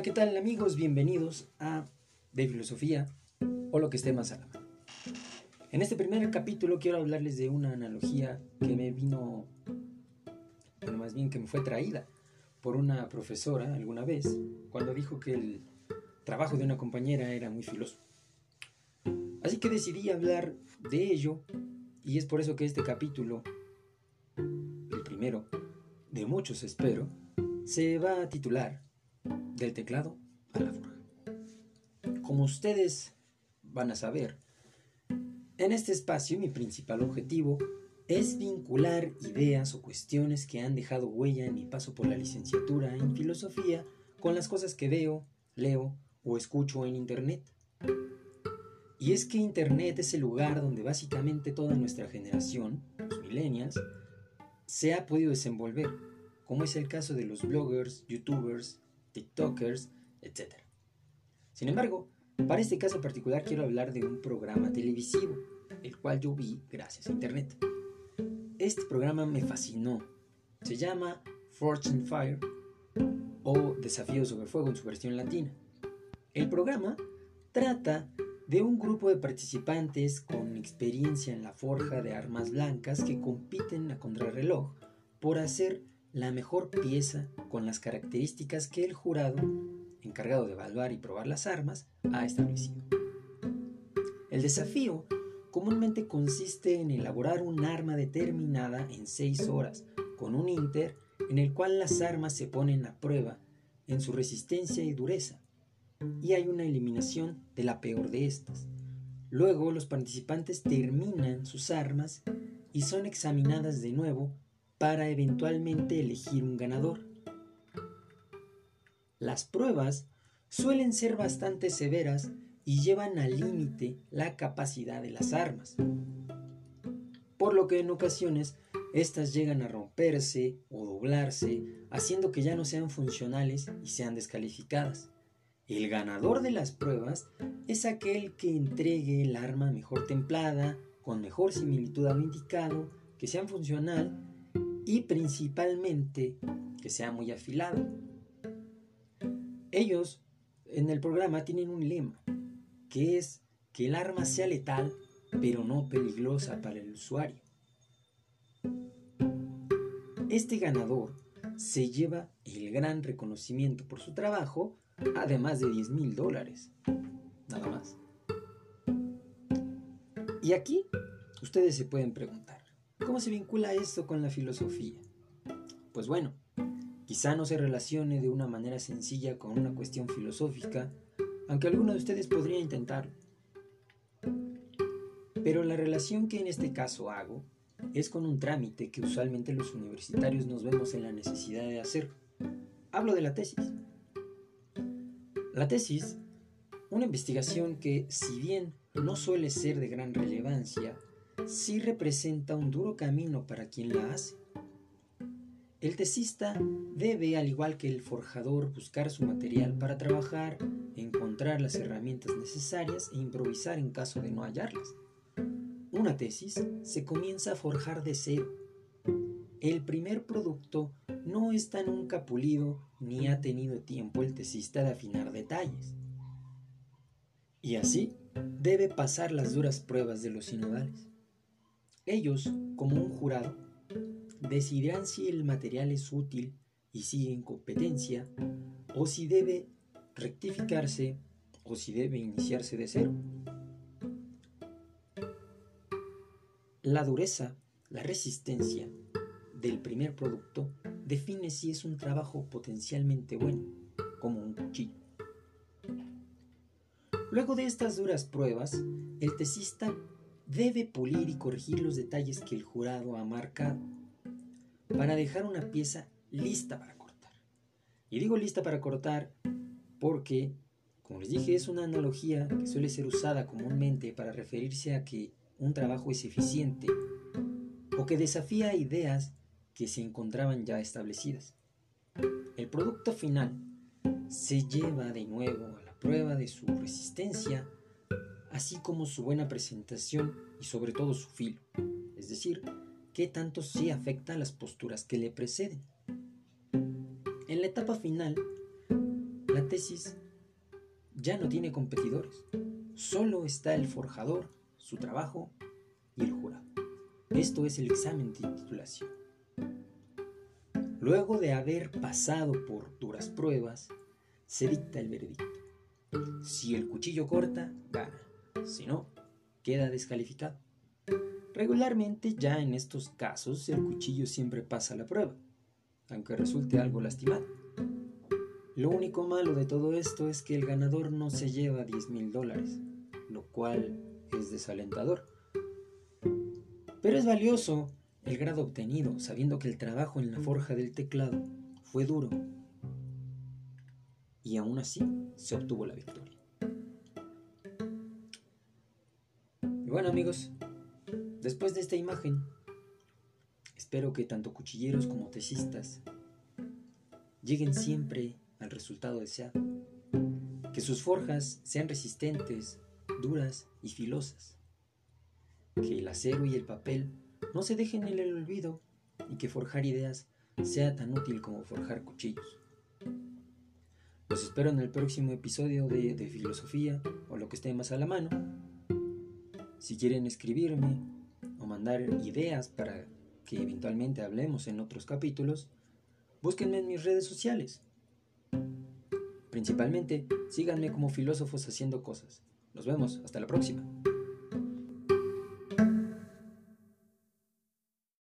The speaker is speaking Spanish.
Hola, ¿qué tal amigos? Bienvenidos a De Filosofía o lo que esté más a la mano. En este primer capítulo quiero hablarles de una analogía que me vino, bueno, más bien que me fue traída por una profesora alguna vez cuando dijo que el trabajo de una compañera era muy filoso. Así que decidí hablar de ello y es por eso que este capítulo, el primero de muchos espero, se va a titular Del teclado a la forja. Como ustedes van a saber, en este espacio mi principal objetivo es vincular ideas o cuestiones que han dejado huella en mi paso por la licenciatura en filosofía con las cosas que veo, leo o escucho en Internet. Y es que Internet es el lugar donde básicamente toda nuestra generación, los millennials, se ha podido desenvolver, como es el caso de los bloggers, youtubers, tiktokers, etc. Sin embargo, para este caso particular quiero hablar de un programa televisivo, el cual yo vi gracias a Internet. Este programa me fascinó. Se llama Fortune Fire o Desafío sobre Fuego en su versión latina. El programa trata de un grupo de participantes con experiencia en la forja de armas blancas que compiten a contrarreloj por hacer la mejor pieza con las características que el jurado, encargado de evaluar y probar las armas, ha establecido. El desafío comúnmente consiste en elaborar un arma determinada en seis horas, con un inter en el cual las armas se ponen a prueba en su resistencia y dureza, y hay una eliminación de la peor de estas. Luego los participantes terminan sus armas y son examinadas de nuevo para eventualmente elegir un ganador. Las pruebas suelen ser bastante severas y llevan al límite la capacidad de las armas, por lo que en ocasiones estas llegan a romperse o doblarse, haciendo que ya no sean funcionales y sean descalificadas. El ganador de las pruebas es aquel que entregue el arma mejor templada, con mejor similitud a lo indicado, que sea funcional y principalmente que sea muy afilado. Ellos en el programa tienen un lema, que es que el arma sea letal, pero no peligrosa para el usuario. Este ganador se lleva el gran reconocimiento por su trabajo, además de 10 mil dólares. Nada más. Y aquí ustedes se pueden preguntar, ¿cómo se vincula esto con la filosofía? Pues bueno, quizá no se relacione de una manera sencilla con una cuestión filosófica, aunque alguno de ustedes podría intentarlo. Pero la relación que en este caso hago es con un trámite que usualmente los universitarios nos vemos en la necesidad de hacer. Hablo de la tesis. La tesis, una investigación que, si bien no suele ser de gran relevancia, sí representa un duro camino para quien la hace. El tesista debe, al igual que el forjador, buscar su material para trabajar, encontrar las herramientas necesarias e improvisar en caso de no hallarlas. Una tesis se comienza a forjar de cero. El primer producto no está nunca pulido ni ha tenido tiempo el tesista de afinar detalles. Y así debe pasar las duras pruebas de los sinodales. Ellos, como un jurado, decidirán si el material es útil y sigue en competencia o si debe rectificarse o si debe iniciarse de cero. La dureza, la resistencia del primer producto define si es un trabajo potencialmente bueno, como un cuchillo. Luego de estas duras pruebas, el tesista debe pulir y corregir los detalles que el jurado ha marcado para dejar una pieza lista para cortar. Y digo lista para cortar porque, como les dije, es una analogía que suele ser usada comúnmente para referirse a que un trabajo es eficiente o que desafía ideas que se encontraban ya establecidas. El producto final se lleva de nuevo a la prueba de su resistencia, así como su buena presentación y sobre todo su filo, es decir, qué tanto sí afecta a las posturas que le preceden. En la etapa final, la tesis ya no tiene competidores. Solo está el forjador, su trabajo y el jurado. Esto es el examen de titulación. Luego de haber pasado por duras pruebas, se dicta el veredicto. Si el cuchillo corta, gana. Si no, queda descalificado. Regularmente ya en estos casos el cuchillo siempre pasa la prueba, aunque resulte algo lastimado. Lo único malo de todo esto es que el ganador no se lleva 10 mil dólares, lo cual es desalentador. Pero es valioso el grado obtenido, sabiendo que el trabajo en la forja del teclado fue duro. Y aún así se obtuvo la victoria. Bueno amigos, después de esta imagen, espero que tanto cuchilleros como tesistas lleguen siempre al resultado deseado. Que sus forjas sean resistentes, duras y filosas. Que el acero y el papel no se dejen en el olvido y que forjar ideas sea tan útil como forjar cuchillos. Los espero en el próximo episodio de, de Filosofía o lo que esté más a la mano. Si quieren escribirme o mandar ideas para que eventualmente hablemos en otros capítulos, búsquenme en mis redes sociales. Principalmente, síganme como filósofos haciendo cosas. Nos vemos, hasta la próxima.